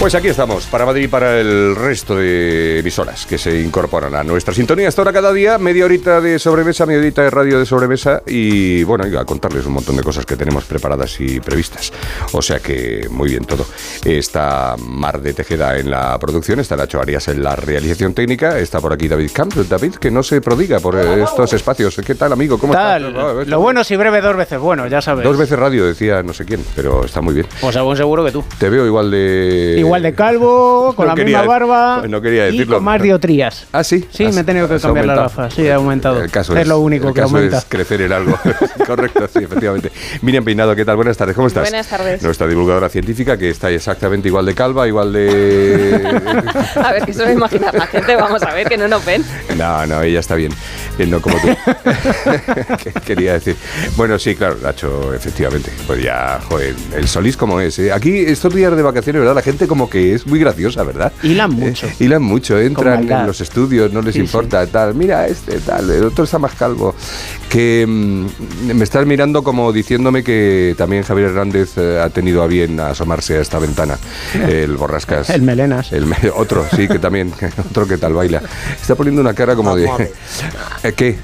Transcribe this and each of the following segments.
Pues aquí estamos, para Madrid y para el resto de emisoras que se incorporan a nuestra sintonía. Hasta ahora cada día, media horita de sobremesa, media horita de radio de sobremesa y bueno, iba a contarles un montón de cosas que tenemos preparadas y previstas. O sea que muy bien todo. Está Mar de Tejeda en la producción, está Nacho Arias en la realización técnica, está por aquí David Camp, David que no se prodiga por estos espacios. ¿Qué tal amigo? ¿Cómo Tal, estás? Lo bueno si breve dos veces bueno, ya sabes. Dos veces radio, decía no sé quién, pero está muy bien. Pues a buen seguro que tú. Te veo igual de... Igual de calvo, con No la quería- misma barba no quería y decirlo. con más diotrías. Ah, sí. Sí, Has- me he tenido que cambiar aumentado. gafas. Sí, he aumentado. El caso es, es, lo único el que caso aumenta. es crecer en algo. Correcto, sí, efectivamente. Miriam Peinado, ¿qué tal? Buenas tardes, ¿cómo estás? Buenas tardes. Nuestra divulgadora científica que está exactamente igual de calva, igual de... A ver, que se a imaginar la gente, vamos a ver, que no nos ven. No, no, ella está bien. No como tú. ¿Qué quería decir? Bueno, sí, claro, Nacho, efectivamente. Pues ya, joder, el Solís como es. ¿eh? Aquí, estos días de vacaciones, ¿verdad? La gente como que es muy graciosa, ¿verdad? Hilan mucho. Eh, hilan mucho, entran en los estudios, no les Sí, importa, tal. Mira este, tal, el otro está más calvo. Que mm, me estás mirando como diciéndome que también Javier Hernández eh, ha tenido a bien asomarse a esta ventana. El borrascas. El melenas. El otro, sí, que también, otro que tal baila. Está poniendo una cara como de... ¿Eh, ¿Qué?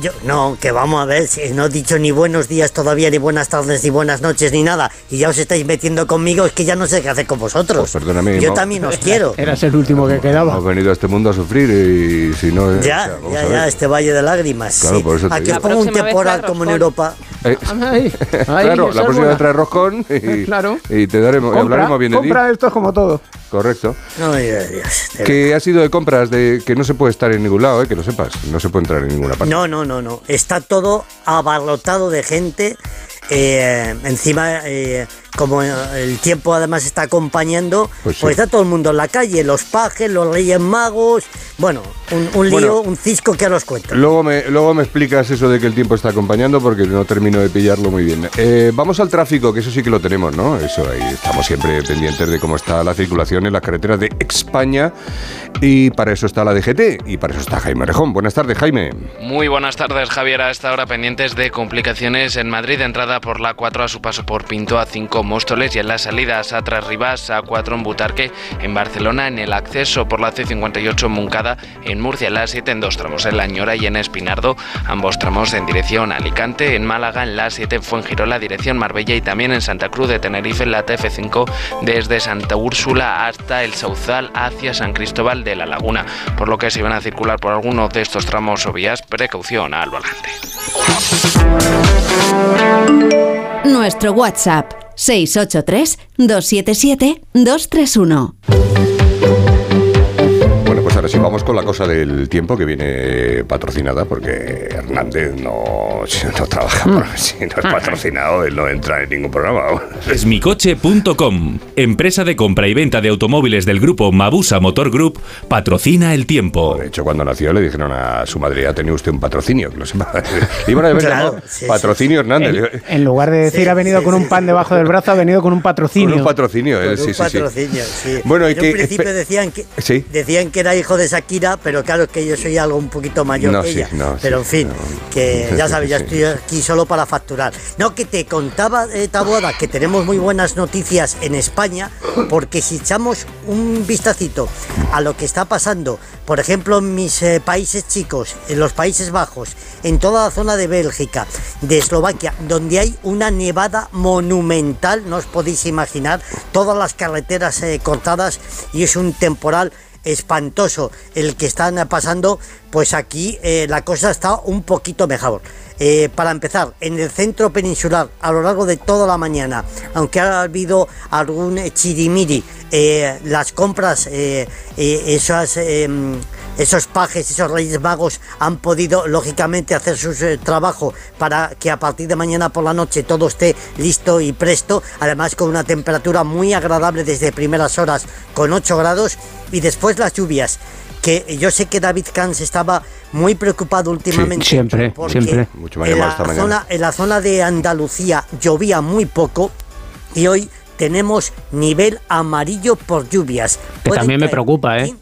Yo, no, que vamos a ver, si no he dicho ni buenos días todavía, ni buenas tardes, ni buenas noches, ni nada, y ya os estáis metiendo conmigo, es que ya no sé qué hacer con vosotros. Pues perdóname, Yo también os quiero. Eras el último que quedaba. Hemos venido a este mundo a sufrir y si no... eh, Ya, o sea, vamos ya, ya, este valle de lágrimas. Claro, sí. por eso te Aquí digo. os pongo un temporal como en. Europa. Eh, Ay, ay, claro, la próxima buena. vez trae roscón y, Claro. y te daremos, y hablaremos bien de ti. compra esto es como todo. Correcto. Ay, ay, Dios, Que ha sido de compras de que no se puede estar en ningún lado, eh, que lo sepas. No se puede entrar en ninguna parte. No, no, no, no. Está todo abarrotado de gente. Eh, encima, eh, como el tiempo además está acompañando, Pues pues, sí. está todo el mundo en la calle, los pajes, los reyes magos. Bueno, un, un lío, Bueno. un cisco que os cuento. Luego me, luego me explicas eso de que el tiempo está acompañando porque no termino de pillarlo muy bien. Eh, vamos al tráfico, que eso sí que lo tenemos, ¿no? Eso ahí estamos siempre pendientes de cómo está la circulación en las carreteras de España y para eso está la DGT y para eso está Jaime Rejón. Buenas tardes, Jaime. Muy buenas tardes, Javier. A esta hora pendientes de complicaciones en Madrid, entrada por la 4 a su paso por Pinto a 5 Móstoles y en las salidas a Tras Rivas a 4 en Butarque, en Barcelona en el acceso por la C58 en Moncada, en Murcia en la 7 en dos tramos en La Ñora y en Espinardo, ambos tramos en dirección Alicante, en Málaga en la 7 en Fuengirola, dirección Marbella y también en Santa Cruz de Tenerife en la TF5 desde Santa Úrsula hasta el Sauzal hacia San Cristóbal de la Laguna, por lo que si van a circular por alguno de estos tramos o vías, precaución al volante. Nuestro WhatsApp 683-277-231. Bueno, pues ahora sí vamos con la cosa del tiempo que viene patrocinada porque Hernández no, si no trabaja, Mm. por- si no es patrocinado, él no entra en ningún programa. Esmicoche.com, empresa de compra y venta de automóviles del grupo Mabusa Motor Group, patrocina el tiempo. De hecho, cuando nació le dijeron a su madre, ya tenía usted un patrocinio, que lo sepa. Iban a haber Claro, llamado sí, sí, patrocinio Hernández. En, en lugar de decir Sí, ha venido sí, con un pan sí. debajo del brazo, ha venido con un patrocinio. Con un patrocinio, eh, Con sí, un sí, sí. patrocinio, sí. Bueno, y En que- un principio decían que Sí. decían que era hijo de Shakira, pero claro que yo soy algo un poquito mayor No, que sí, ella. no, pero en fin, no. que ya sabes, ya estoy aquí solo para facturar. No, que te contaba, eh, Taboada, que tenemos muy buenas noticias en España, porque si echamos un vistacito a lo que está pasando, por ejemplo, en mis eh, países chicos, en los Países Bajos, en toda la zona de Bélgica, de Eslovaquia, donde hay una nevada monumental, no os podéis imaginar, todas las carreteras eh, cortadas y es un temporal espantoso el que están pasando, pues aquí eh, la cosa está un poquito mejor. Eh, para empezar, en el centro peninsular, a lo largo de toda la mañana, aunque ha habido algún chirimiri, eh, las compras, esas, eh, esos pajes, esos reyes magos han podido, lógicamente, hacer su eh, trabajo para que a partir de mañana por la noche todo esté listo y presto, además con una temperatura muy agradable desde primeras horas, con 8 grados, y después las lluvias que yo sé que David Kans estaba muy preocupado últimamente. siempre, porque siempre. Mucho en, la esta zona, en la zona de Andalucía llovía muy poco y hoy tenemos nivel amarillo por lluvias. Que también me preocupa, ¿eh?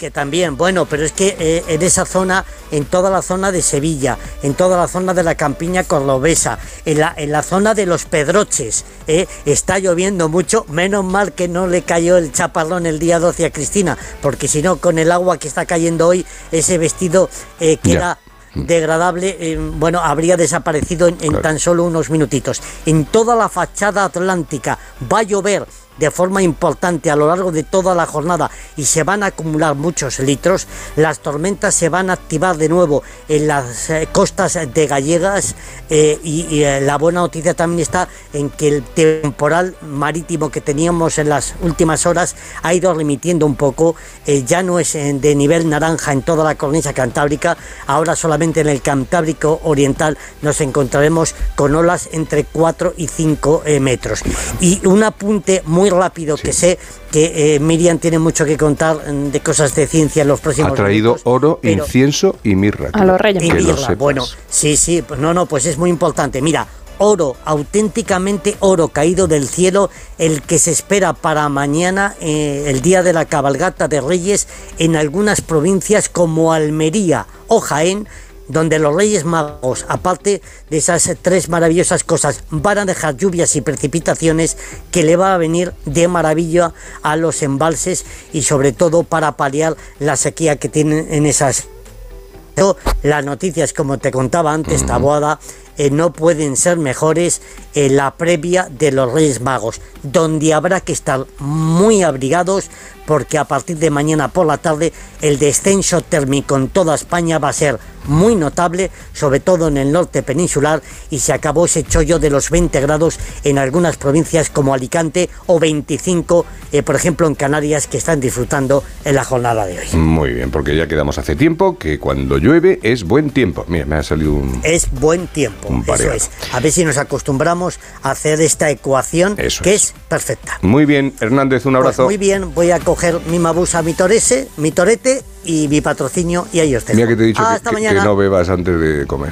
Que también, bueno, pero es que eh, en esa zona, en toda la zona de Sevilla, en toda la zona de la campiña cordobesa, en la, en la zona de los Pedroches, eh, está lloviendo mucho. Menos mal que no le cayó el chaparrón el día 12 a Cristina, porque si no, con el agua que está cayendo hoy, ese vestido eh, queda degradable, eh, bueno, habría desaparecido en, en Claro. tan solo unos minutitos. En toda la fachada atlántica va a llover de forma importante a lo largo de toda la jornada y se van a acumular muchos litros. Las tormentas se van a activar de nuevo en las eh, costas de Gallegas eh, y, y, eh, la buena noticia también está en que el temporal marítimo que teníamos en las últimas horas ha ido remitiendo un poco. eh, ya no es de nivel naranja en toda la cornisa cantábrica, ahora solamente en el Cantábrico Oriental nos encontraremos con olas entre 4 y 5 eh, metros. Y un apunte muy rápido que sé que eh, Miriam tiene mucho que contar mm, de cosas de ciencia en los próximos Ha traído minutos, oro, pero- incienso y mirra. A los reyes y Que lo mirra, sepas. bueno, sí, sí, pues no, no, pues es muy importante. Mira, oro, auténticamente oro caído del cielo, el que se espera para mañana, eh, el día de la cabalgata de Reyes, en algunas provincias como Almería o Jaén, donde los Reyes Magos, aparte de esas tres maravillosas cosas, van a dejar lluvias y precipitaciones que le va a venir de maravilla a los embalses y sobre todo para paliar la sequía que tienen en esas. Las noticias, como te contaba antes, Taboada, eh, no pueden ser mejores en la previa de los Reyes Magos, donde habrá que estar muy abrigados porque a partir de mañana por la tarde el descenso térmico en toda España va a ser muy notable, sobre todo en el norte peninsular, y se acabó ese chollo de los 20 grados en algunas provincias como Alicante o 25, eh, por ejemplo, en Canarias, que están disfrutando en la jornada de hoy. Muy bien, porque ya quedamos hace tiempo que cuando llueve es buen tiempo. Mira, me ha salido un... es buen tiempo. Un Eso es. A ver si nos acostumbramos a hacer esta ecuación Eso que es. es. perfecta. Muy bien, Hernández, un Pues abrazo. muy bien, voy a coger mi mabusa, mi torese, mi torete y mi patrocinio y ahí os dejo. Mira que te he dicho que- Hasta que, no bebas antes de comer.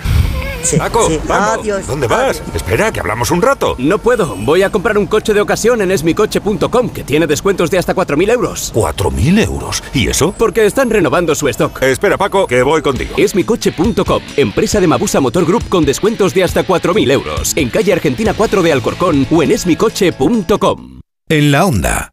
Sí, Paco, sí. vamos. Adiós. ¿Dónde vas? Adiós. Espera, que hablamos un rato. No puedo. Voy a comprar un coche de ocasión en esmicoche.com que tiene descuentos de hasta 4.000 euros. ¿4.000 euros? ¿Y eso? Porque están renovando su stock. Espera, Paco, que voy contigo. Esmicoche.com, empresa de Mabusa Motor Group con descuentos de hasta 4.000 euros. En calle Argentina 4 de Alcorcón o en esmicoche.com. En la onda.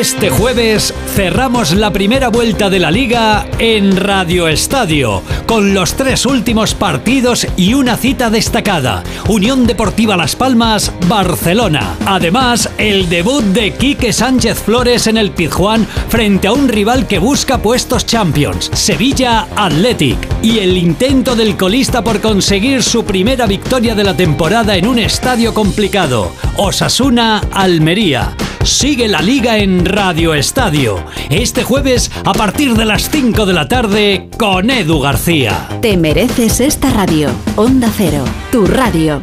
Este jueves cerramos la primera vuelta de la liga en Radio Estadio, con los tres últimos partidos y una cita destacada. Unión Deportiva Las Palmas, Barcelona. Además, el debut de Quique Sánchez Flores en el Pizjuán frente a un rival que busca puestos Champions, Sevilla Athletic. Y el intento del colista por conseguir su primera victoria de la temporada en un estadio complicado, Osasuna Almería. Sigue la liga en Radio Estadio. Este jueves a partir de las 5 de la tarde con Edu García. Te mereces esta radio. Onda Cero, tu radio.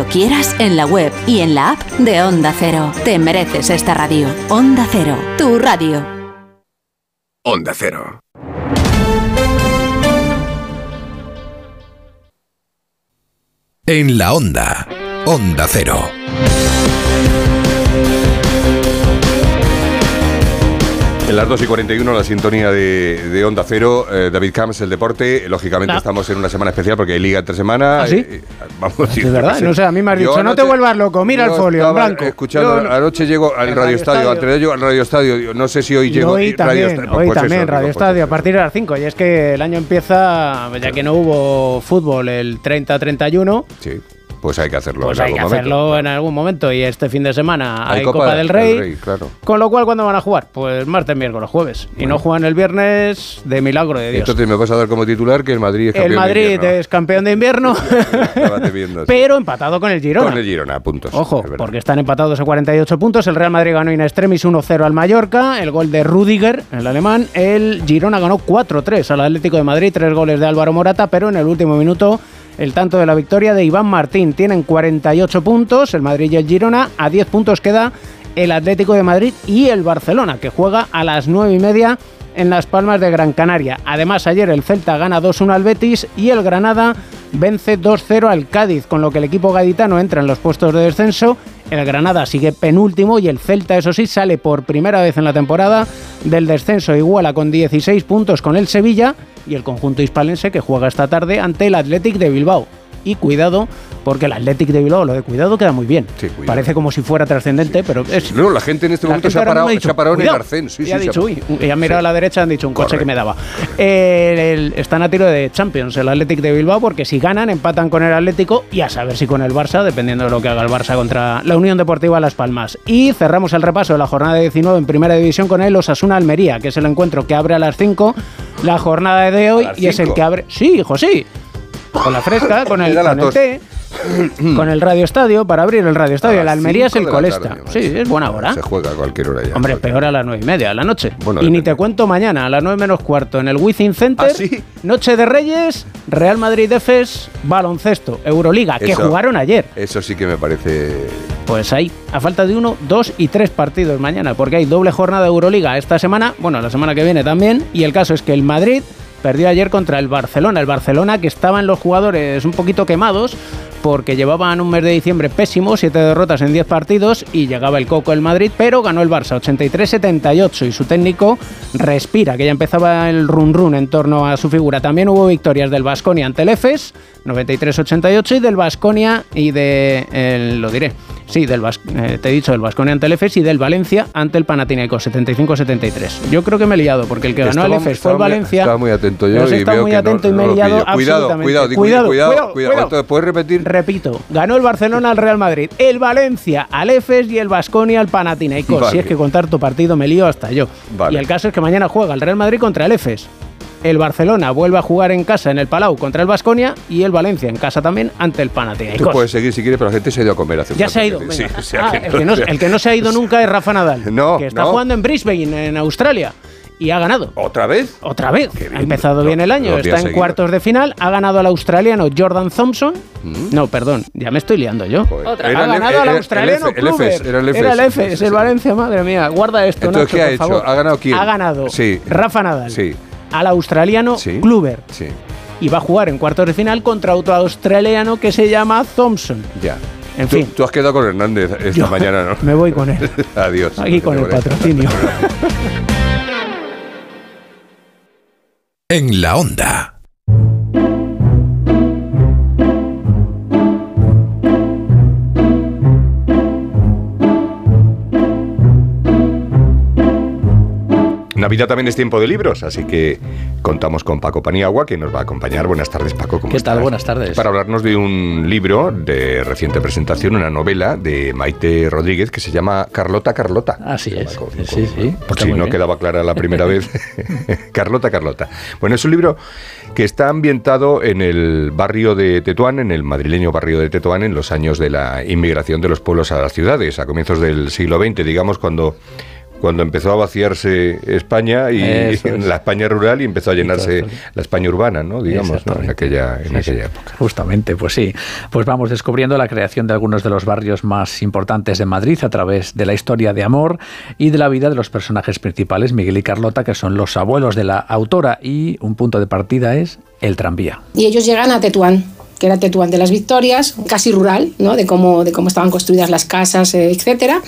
quieras, en la web y en la app de Onda Cero. Te mereces esta radio. Onda Cero, tu radio. Onda Cero. En la Onda. Onda Cero. Las 2 y 41, la sintonía de, de Onda Cero, eh, David Camps, el deporte. Lógicamente, Ah. estamos en una semana especial porque hay liga entre semana. ¿Ah, sí? Eh, vamos, De verdad, no sé, a mí me has dicho, no te vuelvas loco, mira el folio, en blanco. Escuchando, no- anoche llego al Radio, Radio Estadio, Estadio. antes de ello al Radio Estadio. digo, No sé si hoy llego. hoy Radio también, Estadio- hoy pues también, eso, Radio pues Estadio, a partir de las 5. Y es que el año empieza, ya que no hubo fútbol el 30-31, Sí, pues hay que hacerlo. pues en hay que algún momento. hacerlo en algún momento. Y este fin de semana hay, Hay Copa, del Rey. claro. Con lo cual, ¿cuándo van a jugar? Pues martes, miércoles, jueves. Y no juegan el viernes de milagro de Dios. Entonces me vas a dar como titular que el Madrid es el campeón de Madrid invierno. es campeón de invierno, pero empatado con el Girona. Con el Girona, puntos. Ojo, porque están empatados a 48 puntos. El Real Madrid ganó in extremis 1-0 al Mallorca. El gol de Rudiger, el alemán. El Girona ganó 4-3 al Atlético de Madrid. Tres goles de Álvaro Morata, pero en el último minuto el tanto de la victoria de Iván Martín. Tienen 48 puntos. El Madrid y el Girona. A 10 puntos queda el Atlético de Madrid y el Barcelona, que juega a las 9 y media en Las Palmas de Gran Canaria. Además, ayer el Celta gana 2-1 al Betis y el Granada vence 2-0 al Cádiz, con lo que el equipo gaditano entra en los puestos de descenso. El Granada sigue penúltimo y el Celta, eso sí, sale por primera vez en la temporada del descenso. Iguala con 16 puntos con el Sevilla y el conjunto hispalense que juega esta tarde ante el Athletic de Bilbao. Y cuidado, porque el Athletic de Bilbao, lo de cuidado queda muy bien. Parece como si fuera trascendente, pero es. No, la gente en este momento se ha parado, dicho, se ha parado en el arcén. Sí, y ha dicho, uy, y ha mirado a la derecha, han dicho un coche Correcto. que me daba. Eh, el- están a tiro de Champions, el Athletic de Bilbao, porque si ganan, empatan con el Atlético y a saber si con el Barça, dependiendo de lo que haga el Barça contra la Unión Deportiva Las Palmas. Y cerramos el repaso de la jornada 19 en Primera División con el Osasuna Almería, que es el encuentro que abre a las 5 la jornada de hoy y es el 5? que abre. Sí, hijo, sí. Con la fresca, con el, la con té, con el Radio Estadio, para abrir el Radio Estadio. A El las Almería es el la colesta. tarde, sí, es buena hora. Se juega a cualquier hora ya. Hombre, peor a las nueve y media de la noche. Bueno, y ni te cuento mañana, a las 9 menos cuarto, en el Wizzing Center. ¿Ah, sí? Noche de Reyes, Real Madrid Efes, baloncesto, Euroliga, que jugaron ayer. Eso sí que me parece. Pues hay, a falta de uno, dos y tres partidos mañana, porque hay doble jornada de Euroliga esta semana, bueno, la semana que viene también, y el caso es que el Madrid perdió ayer contra el Barcelona, el Barcelona que estaban los jugadores un poquito quemados, porque llevaban un mes de diciembre pésimo, siete derrotas en 10 partidos, y llegaba el coco el Madrid, pero ganó el Barça 83-78, y su técnico respira, que ya empezaba el run run en torno a su figura. También hubo victorias del Vasconia ante el Efes, 93-88, y del Vasconia y de, lo diré, Sí, del Bas- eh, te he dicho del Vasconia ante el Efes y del Valencia ante el Panathinaikos 75-73. Yo creo que me he liado porque el que ganó el Efes fue el Valencia. Estaba muy atento yo y veo muy que atento no, y me he no liado. Cuidado, cuidado, cuidado, cuidado, cuidado, cuidado. ¿Puedes repetir? Repito, ganó el Barcelona al Real Madrid, el Valencia al Efes y el Vasconia al Panathinaikos. Vale. Si es que contar tu partido me lío hasta yo. Vale. Y el caso es que mañana juega el Real Madrid contra el Efes. El Barcelona vuelve a jugar en casa en el Palau contra el Vasconia y el Valencia en casa también ante el Tú Panathinaikos. puedes seguir si quieres, pero la gente se ha ido a comer hace un Ya se ha ido. Sí, venga. o sea Ah, que el, que no, el que no se ha ido nunca es Rafa Nadal, No, que está no. jugando en Brisbane, en Australia. y ha ganado. ¿Otra vez? Otra vez. Ha empezado bien el año, está en cuartos de final, ha ganado al australiano Jordan Thompson. No, perdón, ya me estoy liando yo. Otra. Ha el- ganado al el australiano F- el Kluber. era el Efes. Era el Efes, el Valencia, madre mía. Guarda esto, Entonces, Nacho, ¿qué ha por hecho? favor. ¿Ha ganado quién? Ha ganado Sí. Rafa Nadal Sí, al australiano Sí. Kluber. sí, Y va a jugar en cuartos de final contra otro australiano que se llama Thompson. ya. En Tú, fin. tú has quedado con Hernández esta Yo mañana, ¿no? Me voy con él. Adiós. Aquí con el patrocinio. En la onda. Navidad también es tiempo de libros, así que contamos con Paco Paniagua, que nos va a acompañar. Buenas tardes, Paco. ¿cómo ¿Qué tal? Buenas tardes. Para hablarnos de un libro de reciente presentación, una novela de Maite Rodríguez que se llama Carlota Carlota. Así es. Sí, sí. Por si no bien. quedaba clara la primera vez. Carlota Carlota. Bueno, es un libro que está ambientado en el barrio de Tetuán, en el madrileño barrio de Tetuán, en los años de la inmigración de los pueblos a las ciudades, a comienzos del siglo XX, digamos, cuando cuando empezó a vaciarse España y es. la España rural y empezó a llenarse la España urbana, ¿no? Digamos, ¿no? en aquella, en Sí, aquella sí. época. Justamente, pues sí. Pues vamos descubriendo la creación de algunos de los barrios más importantes de Madrid a través de la historia de amor y de la vida de los personajes principales, Miguel y Carlota, que son los abuelos de la autora. Y un punto de partida es el tranvía. Y ellos llegan a Tetuán, que era Tetuán de las Victorias, casi rural, ¿no? de, cómo, de cómo estaban construidas las casas, eh, etcétera.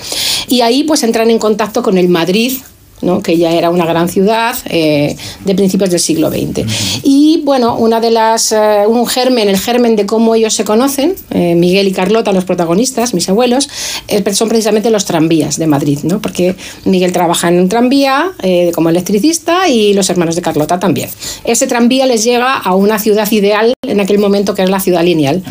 Y ahí pues entran en contacto con el Madrid, ¿no? que ya era una gran ciudad eh, de principios del siglo XX. Y bueno, una de las, eh, un germen, el germen de cómo ellos se conocen, eh, Miguel y Carlota, los protagonistas, mis abuelos, son precisamente los tranvías de Madrid, ¿no? porque Miguel trabaja en un tranvía como electricista y los hermanos de Carlota también. Ese tranvía les llega a una ciudad ideal en aquel momento que era la ciudad lineal.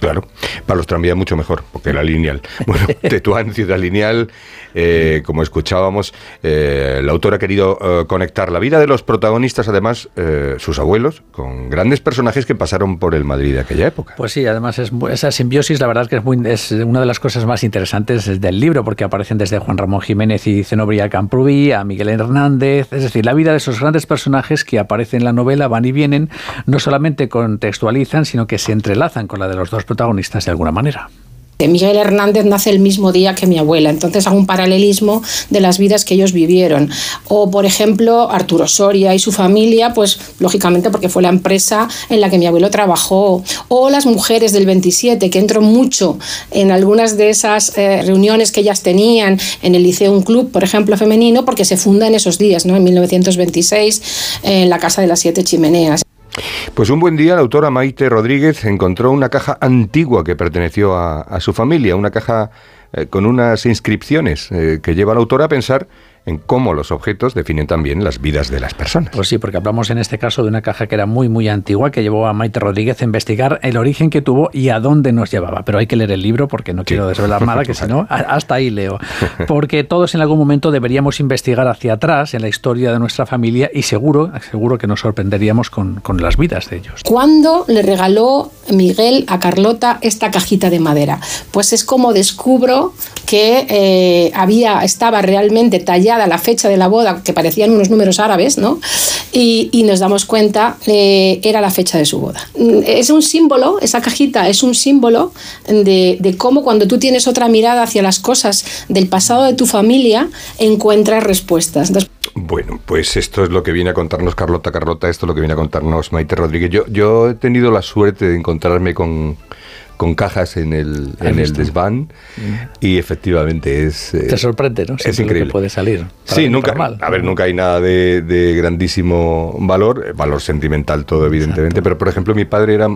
Claro, para los tranvías mucho mejor, porque era lineal. Bueno, Tetuán, ciudad lineal, eh, como escuchábamos, eh, la autora ha querido eh, conectar la vida de los protagonistas, además, eh, sus abuelos, con grandes personajes que pasaron por el Madrid de aquella época. Pues sí, además es, esa simbiosis, la verdad es que es, muy, es una de las cosas más interesantes del libro, porque aparecen desde Juan Ramón Jiménez y Zenobria Camprubí a Miguel Hernández, es decir, la vida de esos grandes personajes que aparecen en la novela, van y vienen, no solamente contextualizan, sino que se entrelazan con la de los dos protagonistas de alguna manera. Miguel Hernández nace el mismo día que mi abuela, entonces hago un paralelismo de las vidas que ellos vivieron. O, por ejemplo, Arturo Soria y su familia, pues lógicamente porque fue la empresa en la que mi abuelo trabajó. O las mujeres del 27, que entro mucho en algunas de esas eh, reuniones que ellas tenían en el Liceo Un Club, por ejemplo, femenino, porque se funda en esos días, ¿no? en 1926, en la Casa de las Siete Chimeneas. Pues un buen día la autora Maite Rodríguez encontró una caja antigua que perteneció a, su familia, una caja eh, con unas inscripciones eh, que lleva a la autora a pensar en cómo los objetos definen también las vidas de las personas. Pues sí, porque hablamos en este caso de una caja que era muy, muy antigua, que llevó a Maite Rodríguez a investigar el origen que tuvo y a dónde nos llevaba. Pero hay que leer el libro porque no quiero desvelar nada, que si no, hasta ahí leo. Porque todos en algún momento deberíamos investigar hacia atrás en la historia de nuestra familia y seguro, seguro que nos sorprenderíamos con, con las vidas de ellos. ¿Cuándo le regaló Miguel a Carlota esta cajita de madera? Pues es como descubro que eh, había, estaba realmente tallada la fecha de la boda, que parecían unos números árabes, ¿no? Y, nos damos cuenta, eh, era la fecha de su boda. Mm, Es un símbolo, esa cajita es un símbolo de, cómo cuando tú tienes otra mirada hacia las cosas del pasado de tu familia, encuentras respuestas. Bueno, pues esto es lo que viene a contarnos Carlota Carlota, esto es lo que viene a contarnos Maite Rodríguez. Yo he tenido la suerte de encontrarme con, con cajas en el, ¿Has en el desván y efectivamente es... eh, Te sorprende, ¿no? Es Siempre que increíble. puede salir. Sí, nunca, mal. a ver, nunca hay nada de, de grandísimo valor, eh, valor sentimental todo, evidentemente, pero por ejemplo mi padre era,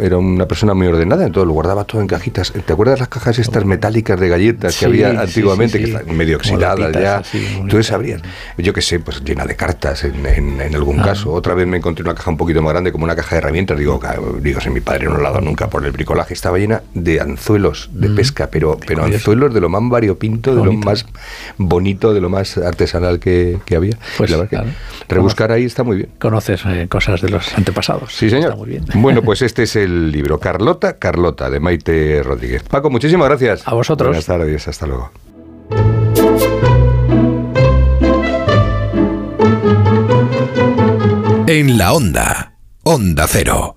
era una persona muy ordenada, entonces lo guardaba todo en cajitas. ¿Te acuerdas las cajas estas metálicas de galletas Sí, que había sí, antiguamente, sí, que están medio oxidadas ya? así, entonces abrías, yo qué sé, pues llena de cartas en, en- en algún Ah. caso. Otra vez me encontré una caja un poquito más grande, como una caja de herramientas, digo, digo, si mi padre no la ha dado nunca por el bricolaje, estaba llena de anzuelos de pesca, pero, pero curioso. anzuelos de lo más variopinto, de lo más bonito, de lo más artesanal que, que había. Pues, La verdad que rebuscar ahí está muy bien. Conoces eh, cosas de los antepasados. Sí, señor. Está muy bien. Bueno, pues este es el libro Carlota, Carlota, de Maite Rodríguez. Paco, muchísimas gracias. A vosotros. Buenas tardes, hasta luego. En la onda. Onda Cero.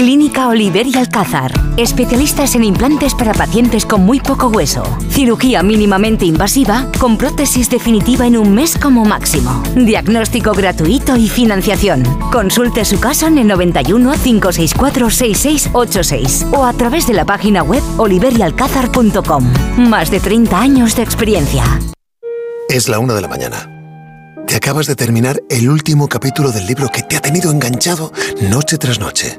Clínica Oliver y Alcázar. Especialistas en implantes para pacientes con muy poco hueso. Cirugía mínimamente invasiva con prótesis definitiva en un mes como máximo. Diagnóstico gratuito y financiación. Consulte su caso en el 91 564 6686 o a través de la página web oliverialcázar.com. Más de 30 años de experiencia. Es la una de la mañana. Te acabas de terminar el último capítulo del libro que te ha tenido enganchado noche tras noche.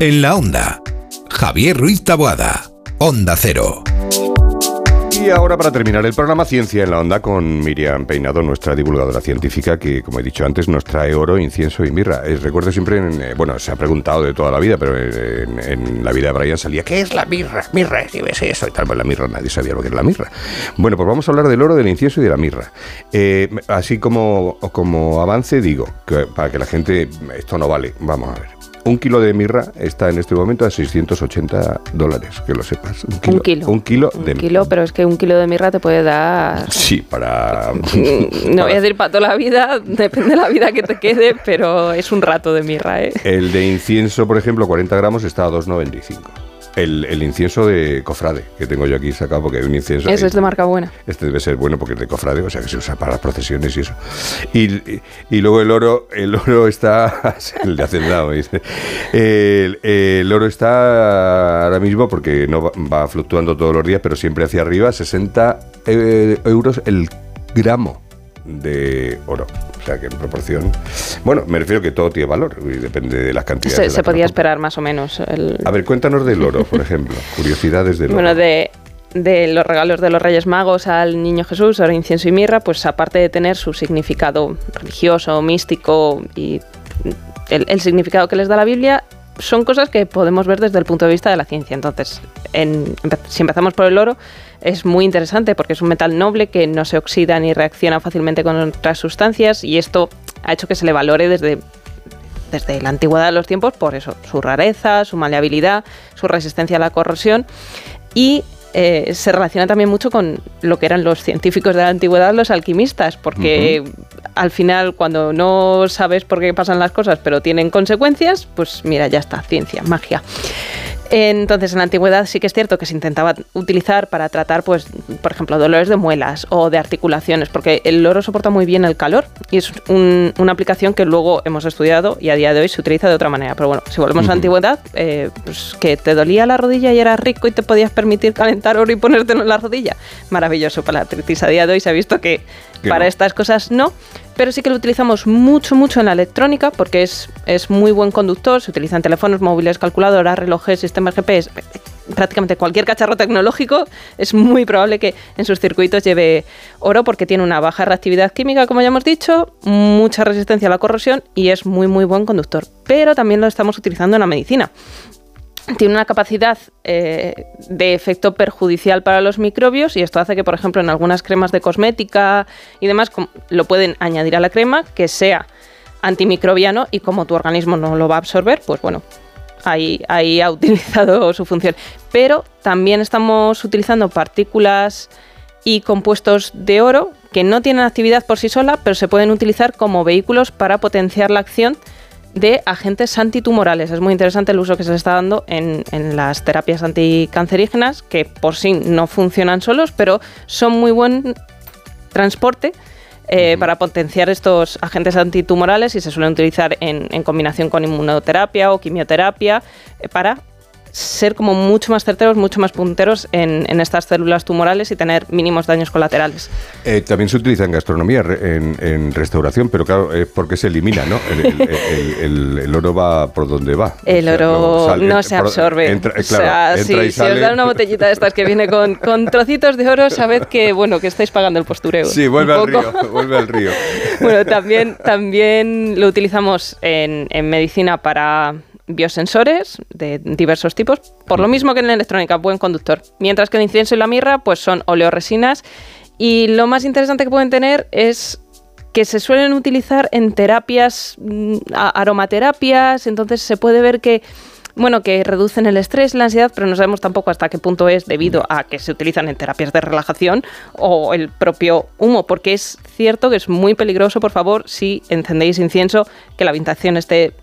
En la onda. Javier Ruiz Taboada. Onda Cero. Y ahora para terminar el programa Ciencia en la Onda con Miriam Peinado, nuestra divulgadora científica que, como he dicho antes, nos trae oro, incienso y mirra. Eh, recuerdo siempre, en, eh, bueno, se ha preguntado de toda la vida, pero en, en la vida de Brian salía, ¿qué es la mirra? Mirra, si ves eso y tal. Pues la mirra, nadie sabía lo que era la mirra. Bueno, pues vamos a hablar del oro, del incienso y de la mirra. Eh, así como, como avance digo, para que la gente, esto no vale, vamos a ver. Un kilo de mirra está en este momento a 680 dólares, que lo sepas. Un kilo. Un kilo. Un kilo Un de kilo, pero es que un kilo de mirra te puede dar... Sí, para... No voy a decir para toda la vida, depende de la vida que te quede, pero es un rato de mirra, ¿eh? El de incienso, por ejemplo, 40 gramos está a 2,95. El, el incienso de cofrade, que tengo yo aquí sacado, porque hay un incienso... Eso es de marca buena. Este debe ser bueno porque es de cofrade, o sea que se usa para las procesiones y eso. Y, y- y luego el oro, el oro está, el de hacendado, dice. El, el oro está ahora mismo porque no va, va fluctuando todos los días, pero siempre hacia arriba, 60 eh, euros el gramo de oro. Sea que en proporción. Bueno, me refiero que todo tiene valor y depende de las cantidades. Se, de se podía esperar más o menos. el-. A ver, cuéntanos del oro, por ejemplo. Curiosidades del Bueno, oro. de, de los regalos de los Reyes Magos al Niño Jesús, oro, incienso y mirra, pues aparte de tener su significado religioso, místico y el, el significado que les da la Biblia, son cosas que podemos ver desde el punto de vista de la ciencia. Entonces, si empezamos por el oro, es muy interesante porque es un metal noble que no se oxida ni reacciona fácilmente con otras sustancias y esto ha hecho que se le valore desde desde la antigüedad de los tiempos por eso, su rareza, su maleabilidad, su resistencia a la corrosión y eh, se relaciona también mucho con lo que eran los científicos de la antigüedad, los alquimistas, porque al final cuando no sabes por qué pasan las cosas, pero tienen consecuencias, pues mira, ya está, ciencia, magia. Entonces, en la antigüedad sí que es cierto que se intentaba utilizar para tratar, pues, por ejemplo, dolores de muelas o de articulaciones, porque el oro soporta muy bien el calor y es un- una aplicación que luego hemos estudiado y a día de hoy se utiliza de otra manera. Pero bueno, si volvemos a la antigüedad, eh, pues que te dolía la rodilla y eras rico y te podías permitir calentar oro y ponértelo en la rodilla. Maravilloso para la artritis. A día de hoy se ha visto que Para estas cosas no, pero sí que lo utilizamos mucho, mucho en la electrónica porque es, es muy buen conductor, se utiliza en teléfonos móviles, calculadoras, relojes, sistemas GPS, prácticamente cualquier cacharro tecnológico es muy probable que en sus circuitos lleve oro porque tiene una baja reactividad química, como ya hemos dicho, mucha resistencia a la corrosión y es muy, muy buen conductor. Pero también lo estamos utilizando en la medicina tiene una capacidad eh, de efecto perjudicial para los microbios y esto hace que, por ejemplo, en algunas cremas de cosmética y demás, lo pueden añadir a la crema que sea antimicrobiano y como tu organismo no lo va a absorber, pues bueno, ahí, ahí ha utilizado su función. Pero también estamos utilizando partículas y compuestos de oro que no tienen actividad por sí sola, pero se pueden utilizar como vehículos para potenciar la acción de agentes antitumorales. Es muy interesante el uso que se está dando en, en las terapias anticancerígenas, que por sí no funcionan solos, pero son muy buen transporte eh, para potenciar estos agentes antitumorales y se suelen utilizar en, en combinación con inmunoterapia o quimioterapia eh, para ser como mucho más certeros, mucho más punteros en, en estas células tumorales y tener mínimos daños colaterales. Eh, también se utiliza en gastronomía, en, en restauración, pero claro, es porque se elimina, ¿no? El, el- el- el- el oro va por donde va. El O sea, oro sale- no se absorbe. entra- eh, O sea, claro, entra si, y si os dan una botellita de estas que viene con, con trocitos de oro, sabed que bueno que estáis pagando el postureo. Sí, vuelve al río, vuelve al río. Bueno, también, también lo utilizamos en, en medicina para biosensores de diversos tipos, por lo mismo que en la electrónica, buen conductor. Mientras que el incienso y la mirra pues son oleoresinas. Y lo más interesante que pueden tener es que se suelen utilizar en terapias, mm, aromaterapias, entonces se puede ver que bueno, que reducen el estrés, la ansiedad, pero no sabemos tampoco hasta qué punto es debido a que se utilizan en terapias de relajación o el propio humo, porque es cierto que es muy peligroso, por favor, si encendéis incienso, que la habitación esté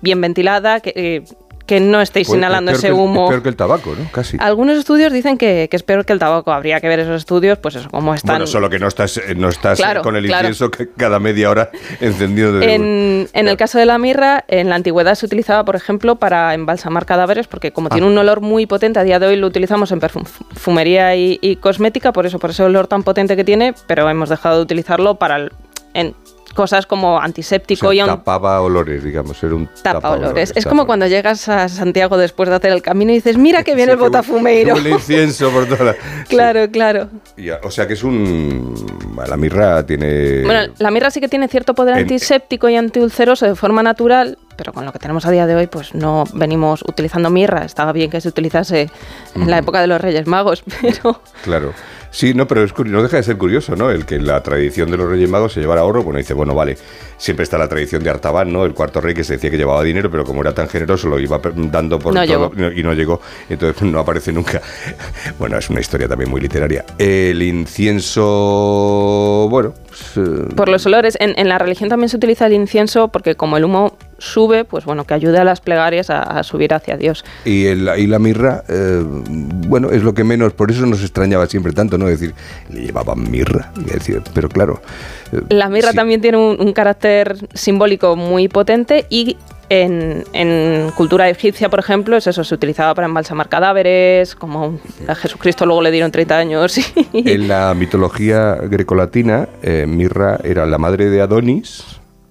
bien ventilada, que, eh, que no estéis Pues, inhalando es ese humo. Es peor que el tabaco, ¿no? Casi. Algunos estudios dicen que, que es peor que el tabaco. Habría que ver esos estudios, pues eso, cómo están. Bueno, solo que no estás, eh, no estás Claro, con el claro. incienso que cada media hora encendido de En, en el caso de la mirra, en la antigüedad se utilizaba, por ejemplo, para embalsamar cadáveres, porque como tiene Ah. un olor muy potente, a día de hoy lo utilizamos en perfumería y, y cosmética, por eso, por ese olor tan potente que tiene, pero hemos dejado de utilizarlo para el- en cosas como antiséptico O sea, y un tapaba olores, digamos, era un tapa olores. Es tapa como cuando llegas a Santiago después de hacer el camino y dices, mira que viene el Sí, bu- botafumeiro. huele incienso por toda la... claro, claro. Ya, o sea que es un... La mirra tiene... Bueno, la mirra sí que tiene cierto poder En- antiséptico y antiulceroso de forma natural, pero con lo que tenemos a día de hoy, pues no venimos utilizando mirra. Estaba bien que se utilizase en la época de los Reyes Magos, pero Claro. Sí, no, pero es no deja de ser curioso, ¿no? El que la tradición de los Reyes Magos se llevara oro. Bueno, dice, bueno, vale, siempre está la tradición de Artaban, ¿no? El cuarto rey que se decía que llevaba dinero, pero como era tan generoso lo iba dando por No todo llegó. y no llegó, entonces no aparece nunca. Bueno, es una historia también muy literaria. El incienso, bueno, eh, por los olores. En, en la religión también se utiliza el incienso porque como el humo sube, pues bueno, que ayuda a las plegarias a, a subir hacia Dios. Y, el- y la mirra, eh, bueno, es lo que menos, por eso nos extrañaba siempre tanto, ¿no? Decir, le llevaban mirra. Decir, pero claro. eh, La mirra sí. también tiene un, un carácter simbólico muy potente y en, cultura egipcia, por ejemplo, es eso, se utilizaba para embalsamar cadáveres, como a Jesucristo luego le dieron 30 años. y- En la mitología grecolatina, eh, Mirra era la madre de Adonis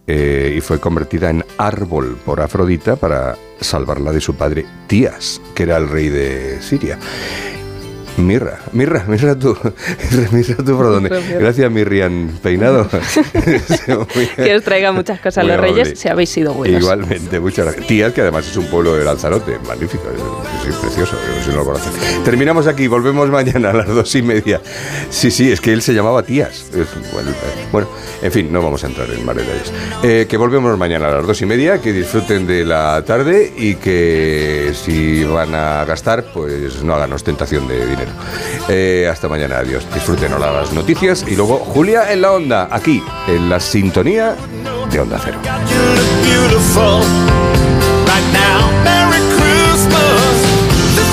eh, y fue convertida en árbol por Afrodita para salvarla de su padre Tías, que era el rey de Siria. Mirra, Mirra, Mirra tú, Mirra tú por dónde. Gracias, Mirrian Peinado. que os traiga muchas cosas Muy los amable. reyes si habéis sido buenos. Igualmente, muchas gracias. Tías, que además es un pueblo de Lanzarote, magnífico, es, es precioso, si no lo conocen. Terminamos aquí, volvemos mañana a las dos y media. Sí, sí, es que él se llamaba Tías. Es- bueno, eh, bueno, en fin, no vamos a entrar en más detalles. Eh, que volvemos mañana a las dos y media, que disfruten de la tarde y que si van a gastar, pues no hagan ostentación de dinero. Eh, hasta mañana, adiós. Disfruten ahora las noticias y luego Julia en la onda, aquí, en la sintonía de Onda Cero.